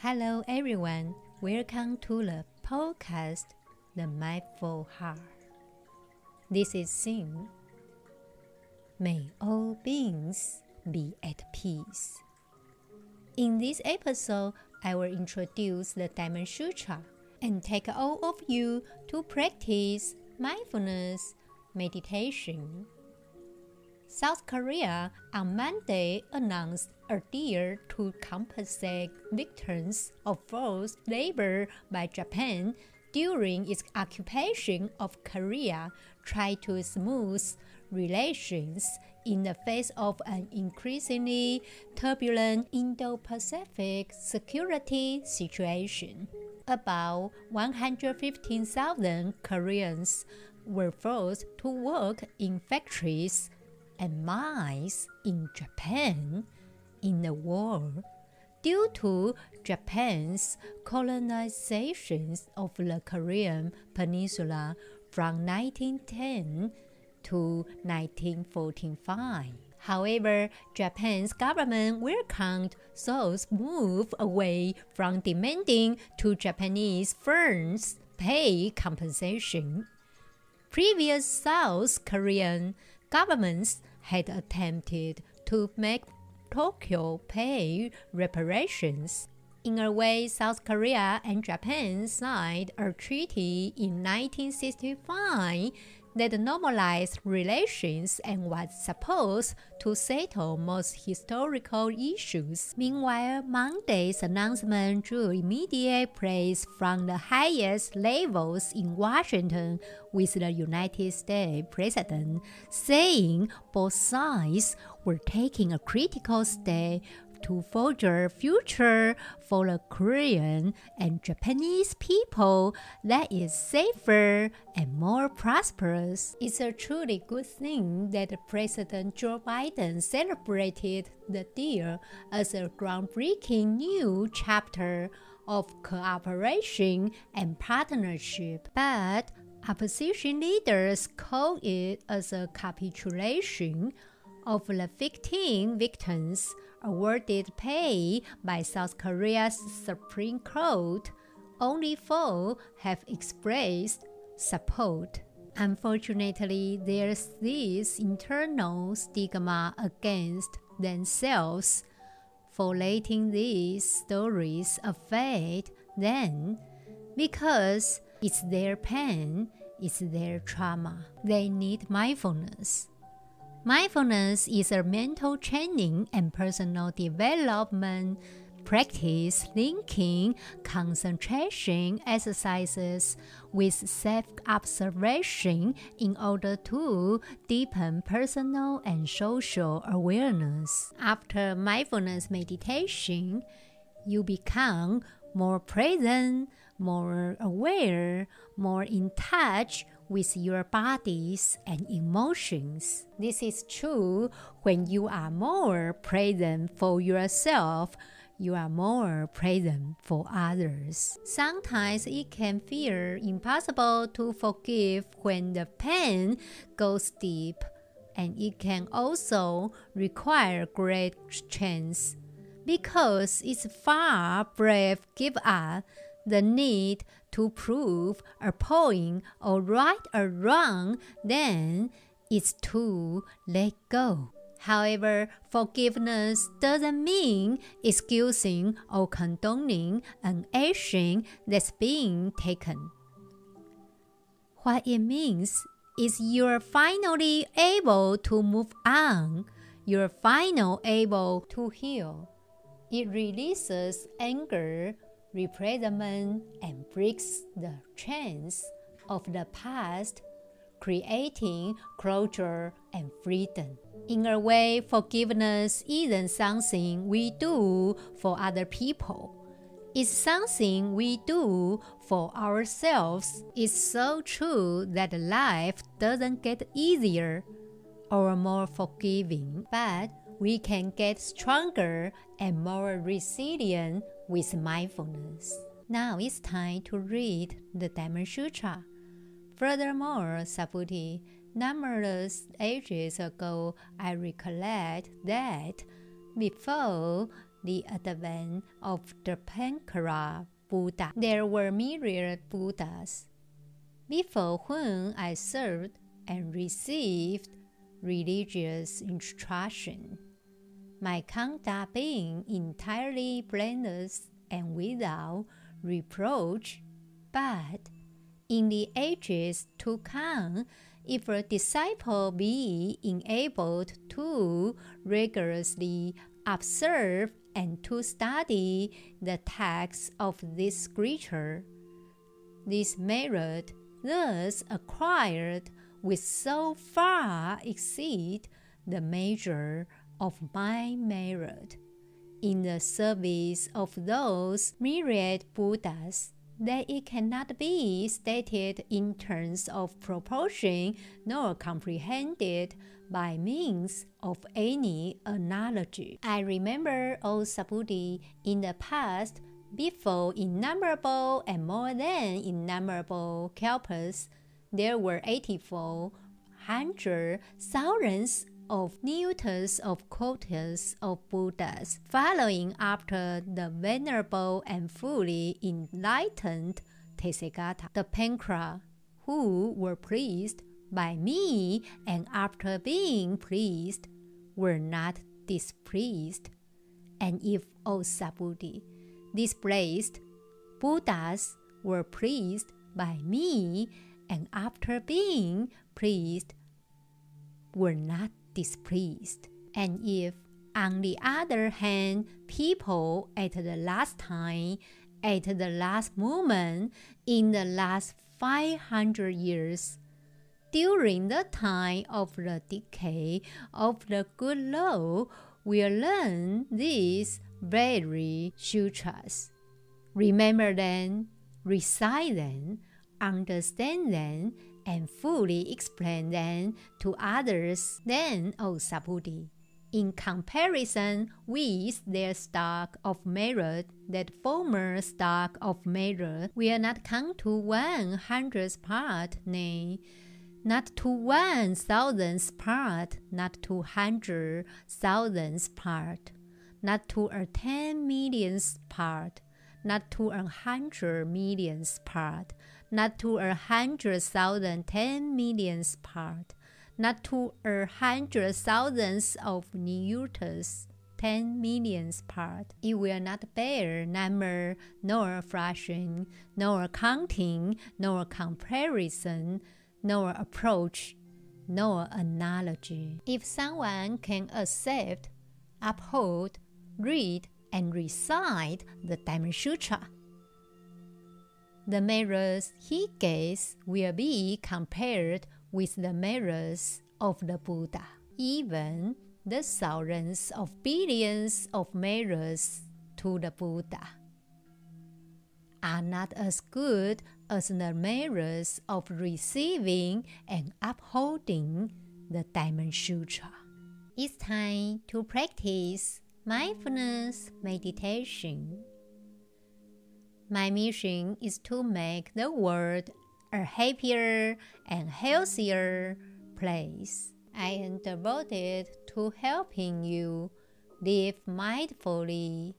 Hello, everyone. Welcome to the podcast, The Mindful Heart. This is Xin. May all beings be at peace. In this episode, I will introduce the Diamond Sutra and take all of you to practice mindfulness meditation. South Korea on Monday announced a deal to compensate victims of forced labor by Japan during its occupation of Korea, try to smooth relations in the face of an increasingly turbulent Indo Pacific security situation. About 115,000 Koreans were forced to work in factories and mines in Japan in the war due to Japan's colonization of the Korean Peninsula from 1910 to 1945. However, Japan's government welcomed those move away from demanding to Japanese firms pay compensation. Previous South Korean governments had attempted to make Tokyo pay reparations. In a way, South Korea and Japan signed a treaty in 1965 that normalized relations and was supposed to settle most historical issues. Meanwhile, Monday's announcement drew immediate praise from the highest levels in Washington, with the United States President saying both sides were taking a critical step to forge a future for the Korean and Japanese people that is safer and more prosperous. It's a truly good thing that President Joe Biden celebrated the deal as a groundbreaking new chapter of cooperation and partnership. But opposition leaders call it as a capitulation of the 15 victims awarded pay by South Korea's Supreme Court, only four have expressed support. Unfortunately, there's this internal stigma against themselves for letting these stories affect them because it's their pain, it's their trauma. They need mindfulness. Mindfulness is a mental training and personal development practice linking concentration exercises with self observation in order to deepen personal and social awareness. After mindfulness meditation, you become more present, more aware, more in touch with your bodies and emotions. This is true when you are more present for yourself. You are more present for others. Sometimes it can feel impossible to forgive when the pain goes deep, and it can also require great strength because it's far brave give up the need to prove a point or right or wrong, then it's to let go. However, forgiveness doesn't mean excusing or condoning an action that's being taken. What it means is you're finally able to move on. You're finally able to heal. It releases anger resentment and breaks the chains of the past, creating closure and freedom. In a way, forgiveness isn't something we do for other people. It's something we do for ourselves. It's so true that life doesn't get easier or more forgiving, but we can get stronger and more resilient with mindfulness. Now it's time to read the Diamond Sutra. Furthermore, Subhuti, numberless ages ago, I recollect that before the advent of Dipankara Buddha. There were myriad Buddhas before whom I served and received religious instruction. My conduct being entirely blameless and without reproach, but in the ages to come, if a disciple be enabled to rigorously observe and to study the text of this scripture, this merit thus acquired will so far exceed the measure of my merit in the service of those myriad Buddhas that it cannot be stated in terms of proportion nor comprehended by means of any analogy. I remember, O Subhuti, in the past, before innumerable and more than innumerable kalpas, there were 84 hundred thousands of niyutas of kotis of Buddhas, following after the venerable and fully enlightened Tathagata, Dipankara, who were pleased by me and after being pleased were not displeased. And if, O Subhuti, displeased, Buddhas were pleased by me and after being pleased were not displeased. And if, on the other hand, people at the last time, at the last moment, in the last 500 years, during the time of the decay of the good law, will learn these very sutras. Remember them, recite them, understand them, and fully explain them to others, then, O Subhuti, in comparison with their stock of merit, that former stock of merit will not come to one hundredth part, nay, not to one thousandth part, not to hundred thousandth part, not to a ten millionth part, not to a hundred millionth part, not to a hundred thousand, ten millions part, not to a hundred thousands of niyutas, ten millions part. It will not bear number, nor fraction, nor counting, nor comparison, nor approach, nor analogy. If someone can accept, uphold, read, and recite the Diamond Sutra, the mirrors he gets will be compared with the mirrors of the Buddha. Even the thousands of billions of mirrors to the Buddha are not as good as the mirrors of receiving and upholding the Diamond Sutra. It's time to practice mindfulness meditation. My mission is to make the world a happier and healthier place. I am devoted to helping you live mindfully,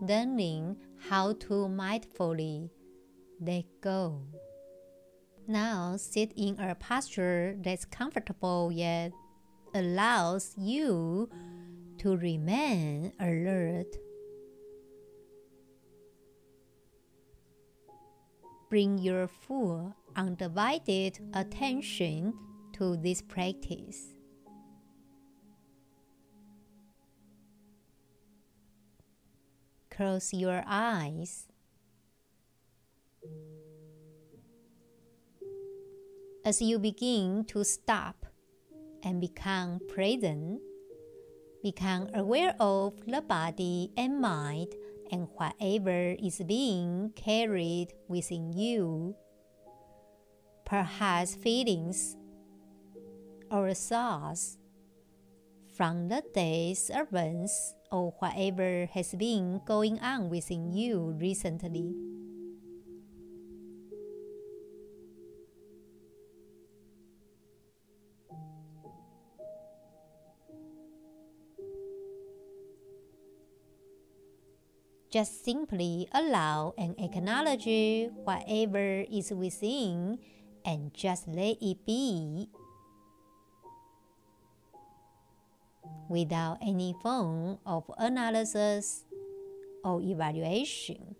learning how to mindfully let go. Now sit in a posture that's comfortable yet allows you to remain alert bring your full, undivided attention to this practice. Close your eyes. As you begin to stop and become present, become aware of the body and mind and whatever is being carried within you, perhaps feelings or thoughts from the day's events or whatever has been going on within you recently. Just simply allow and acknowledge whatever is within and just let it be without any form of analysis or evaluation.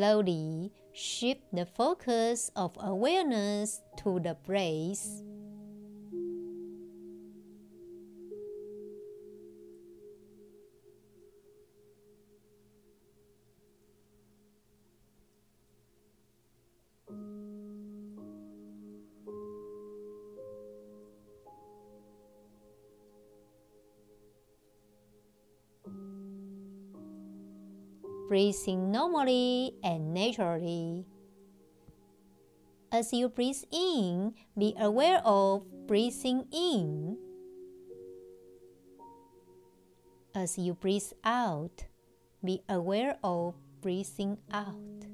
Slowly shift the focus of awareness to the breath. Breathing normally and naturally. As you breathe in, be aware of breathing in. As you breathe out, be aware of breathing out.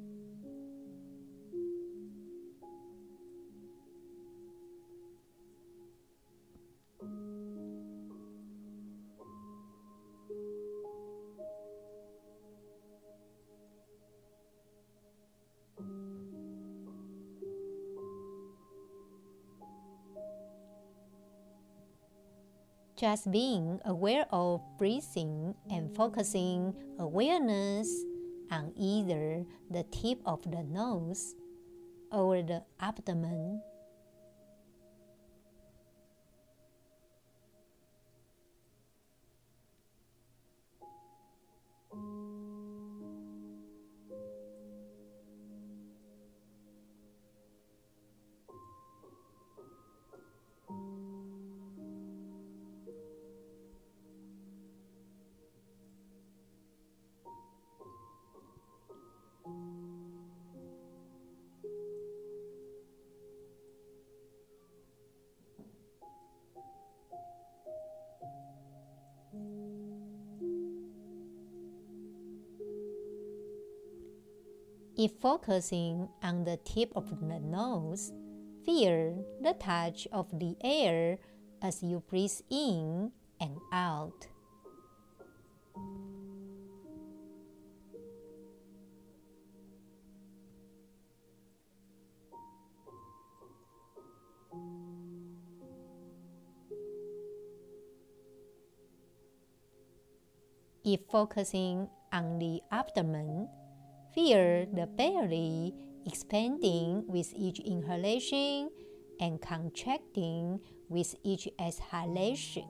Just being aware of breathing and focusing awareness on either the tip of the nose or the abdomen. If focusing on the tip of the nose, feel the touch of the air as you breathe in and out. If focusing on the abdomen, Feel the belly expanding with each inhalation and contracting with each exhalation.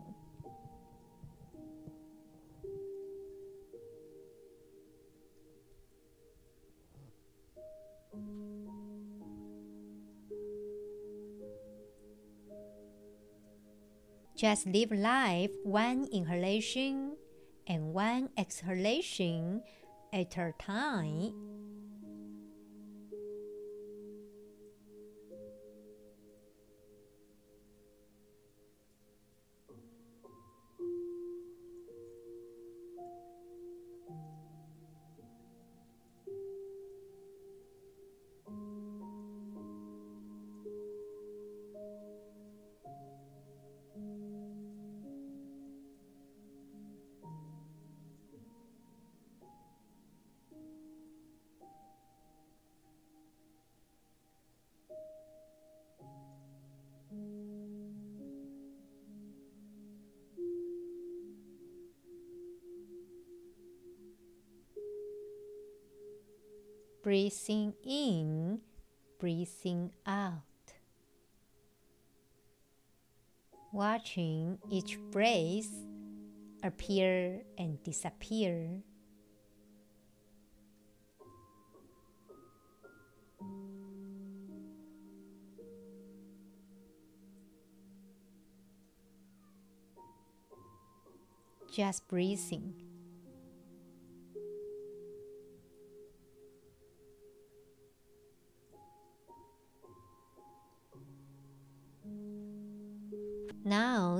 Just live life one inhalation and one exhalation at a time. Breathing in, breathing out. Watching each breath appear and disappear. just breathing.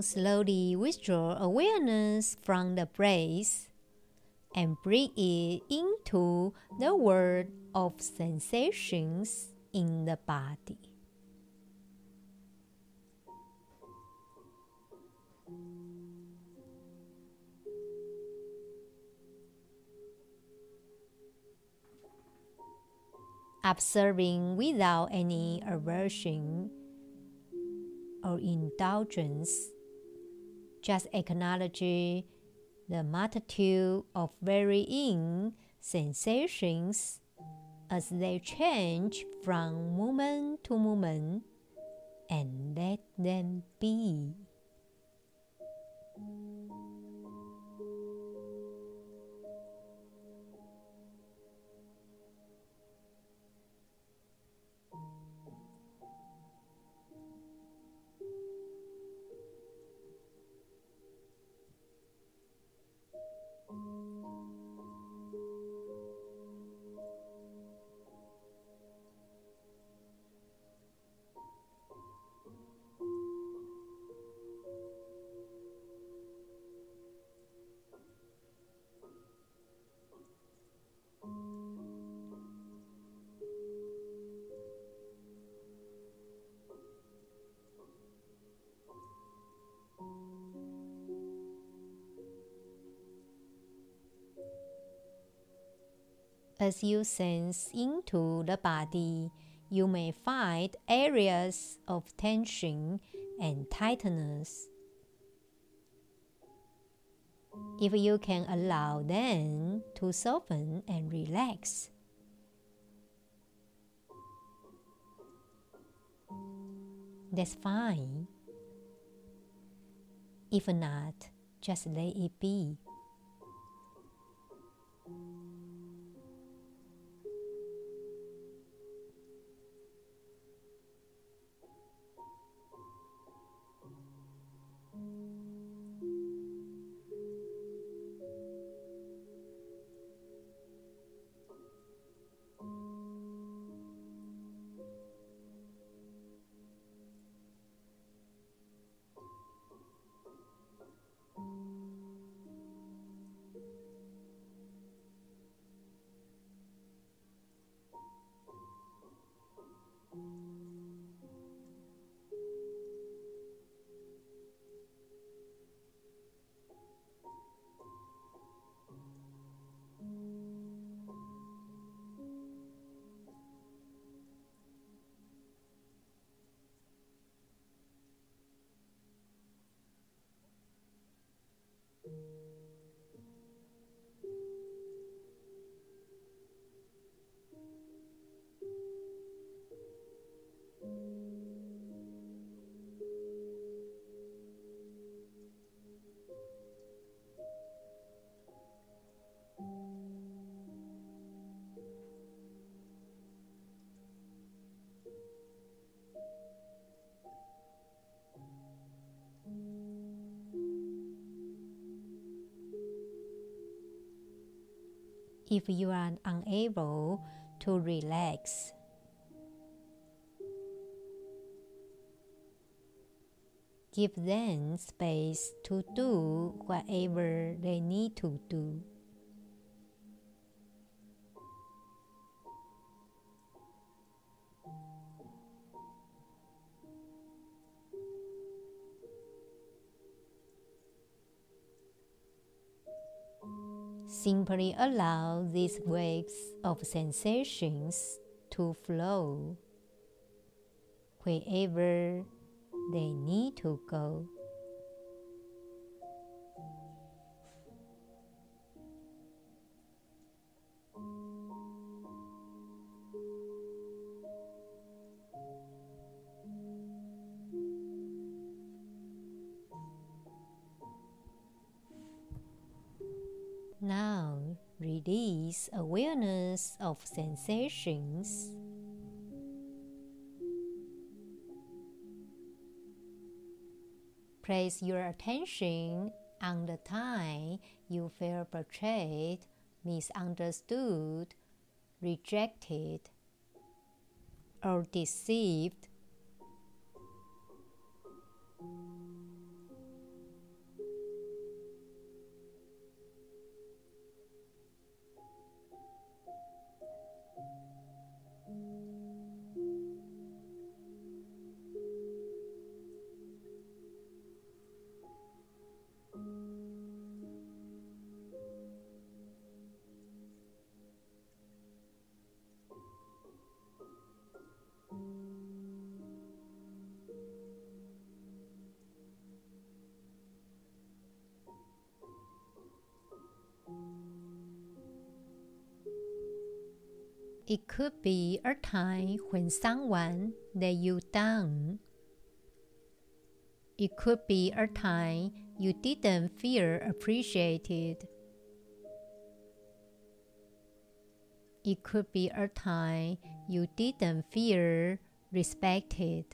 Slowly withdraw awareness from the breath and bring it into the world of sensations in the body. Observing without any aversion or indulgence. Just acknowledge the multitude of varying sensations as they change from moment to moment and let them be. As you sense into the body, you may find areas of tension and tightness. If you can allow them to soften and relax, that's fine. If not, just let it be. If you are unable to relax. Give them space to do whatever they need to do. Simply allow these waves of sensations to flow wherever they need to go. Now release awareness of sensations. Place your attention on the time you feel betrayed, misunderstood, rejected, or deceived. It could be a time when someone let you down. It could be a time you didn't feel appreciated. It could be a time you didn't feel respected.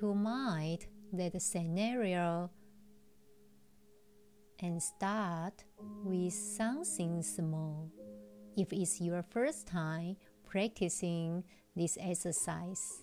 To mind that scenario and start with something small if it's your first time practicing this exercise.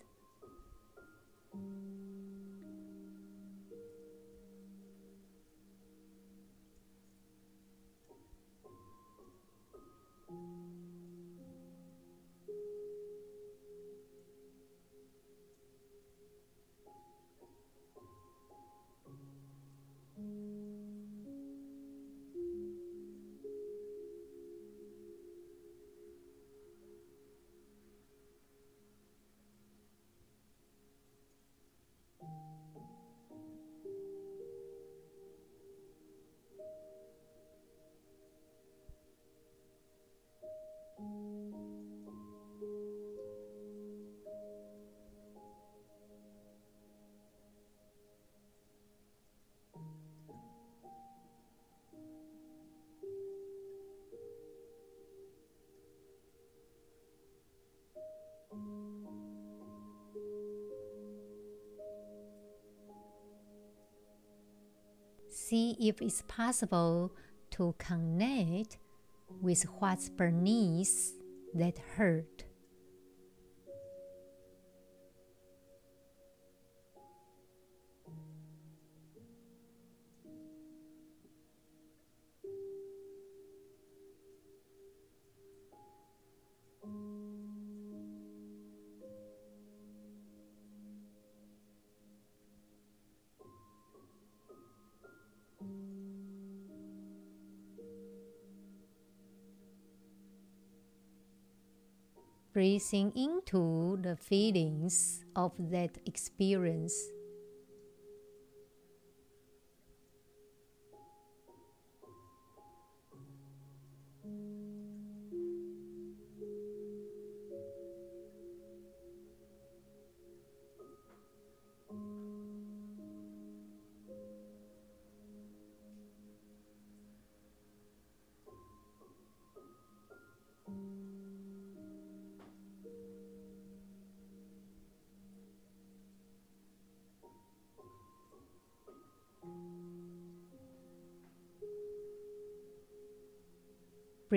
See if it's possible to connect with what's beneath that hurt. Breathing into the feelings of that experience.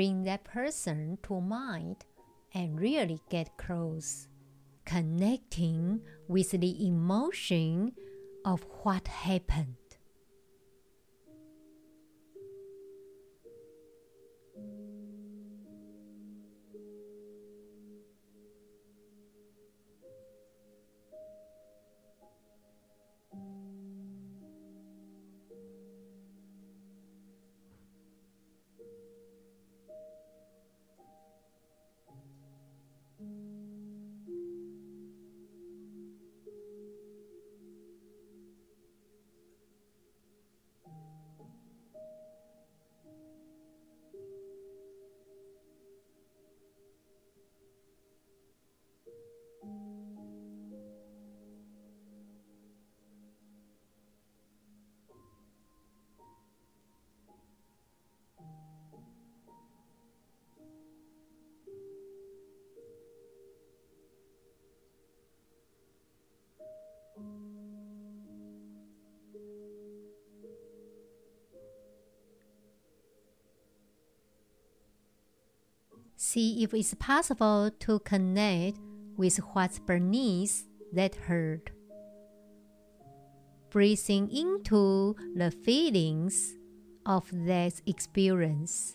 Bring that person to mind and really get close, connecting with the emotion of what happened. See if it's possible to connect with what's beneath that hurt. Breathing into the feelings of that experience.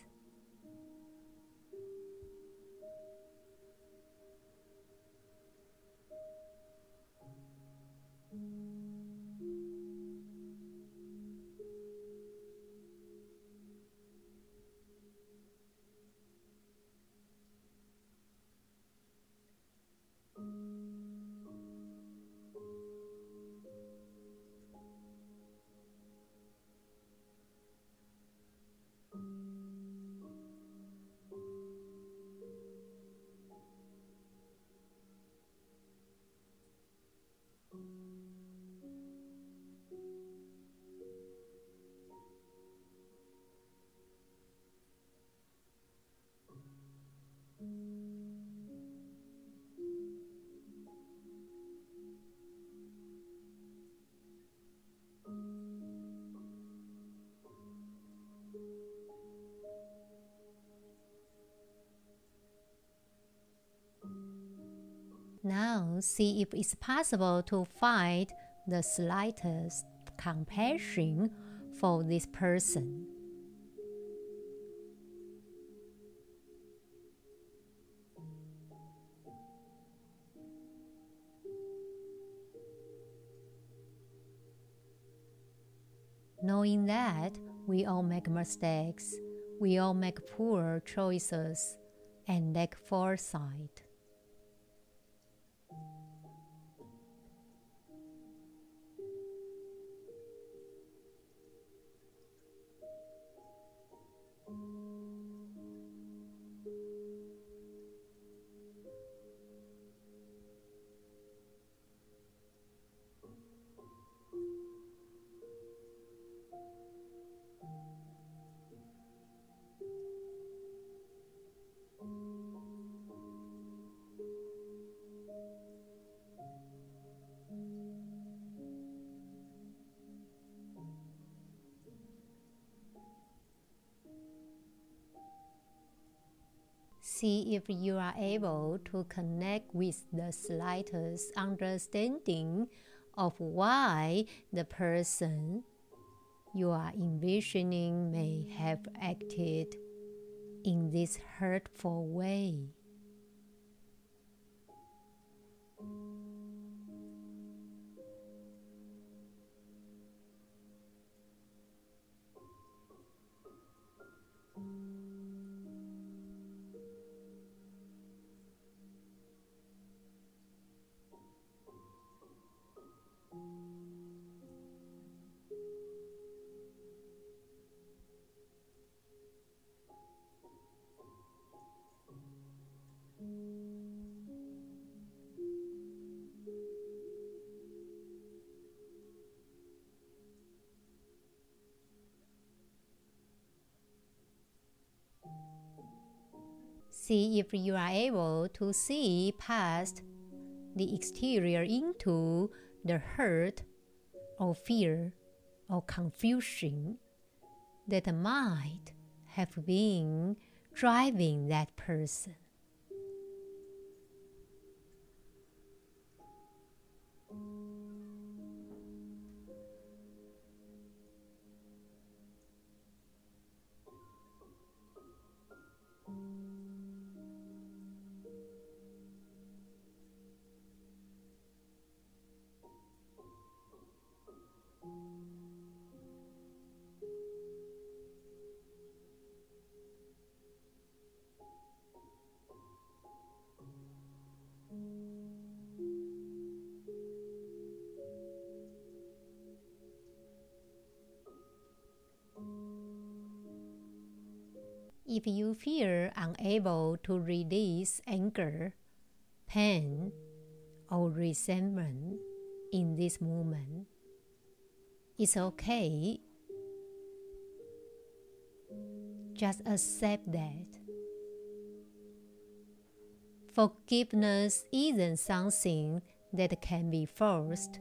Now, see if it's possible to find the slightest compassion for this person. Knowing that we all make mistakes, we all make poor choices and lack foresight. See if you are able to connect with the slightest understanding of why the person you are envisioning may have acted in this hurtful way. See if you are able to see past the exterior into the hurt or fear or confusion that might have been driving that person. If you feel unable to release anger, pain, or resentment in this moment, it's okay. Just accept that. Forgiveness isn't something that can be forced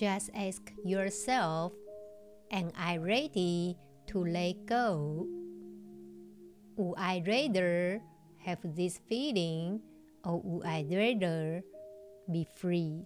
Just ask yourself Am I ready to let go? Would I rather have this feeling or would I rather be free?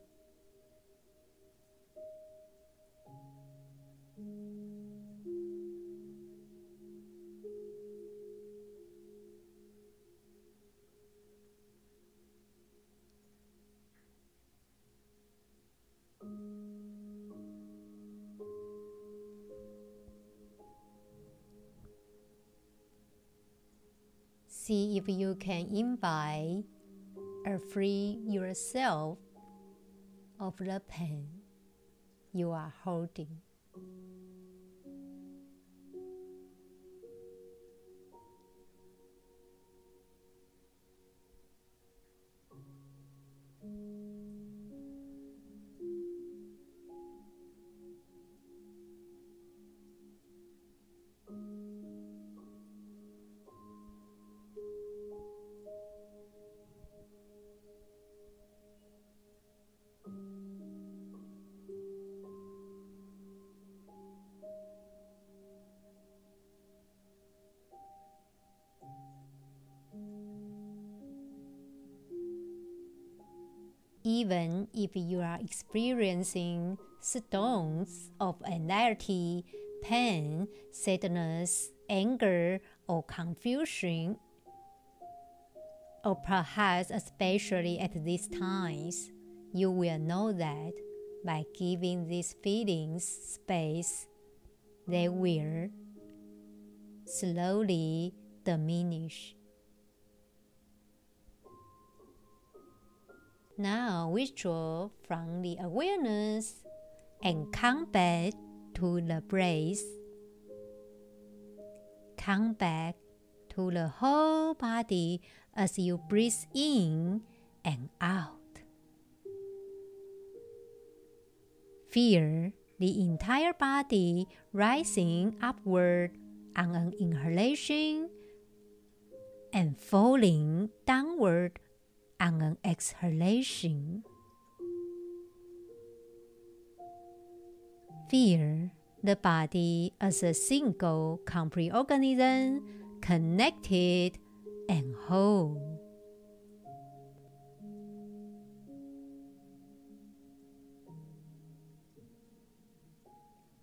See if you can invite or free yourself of the pain you are holding. Even if you are experiencing storms of anxiety, pain, sadness, anger, or confusion, or perhaps especially at these times, you will know that by giving these feelings space, they will slowly diminish. Now withdraw from the awareness and come back to the breath. Come back to the whole body as you breathe in and out. Feel the entire body rising upward on an inhalation and falling downward on an exhalation. Feel the body as a single complete organism, connected and whole.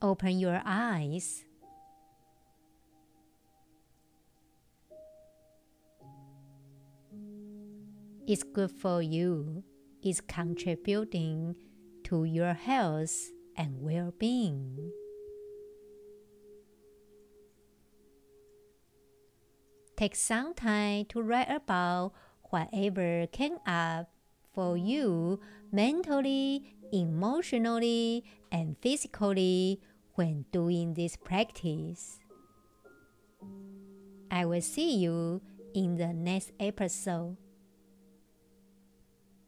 Open your eyes is good for you, is contributing to your health and well being. Take some time to write about whatever came up for you mentally, emotionally, and physically when doing this practice. I will see you in the next episode.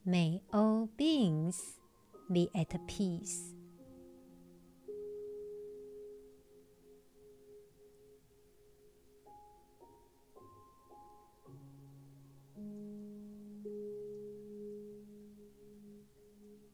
May all beings be at peace.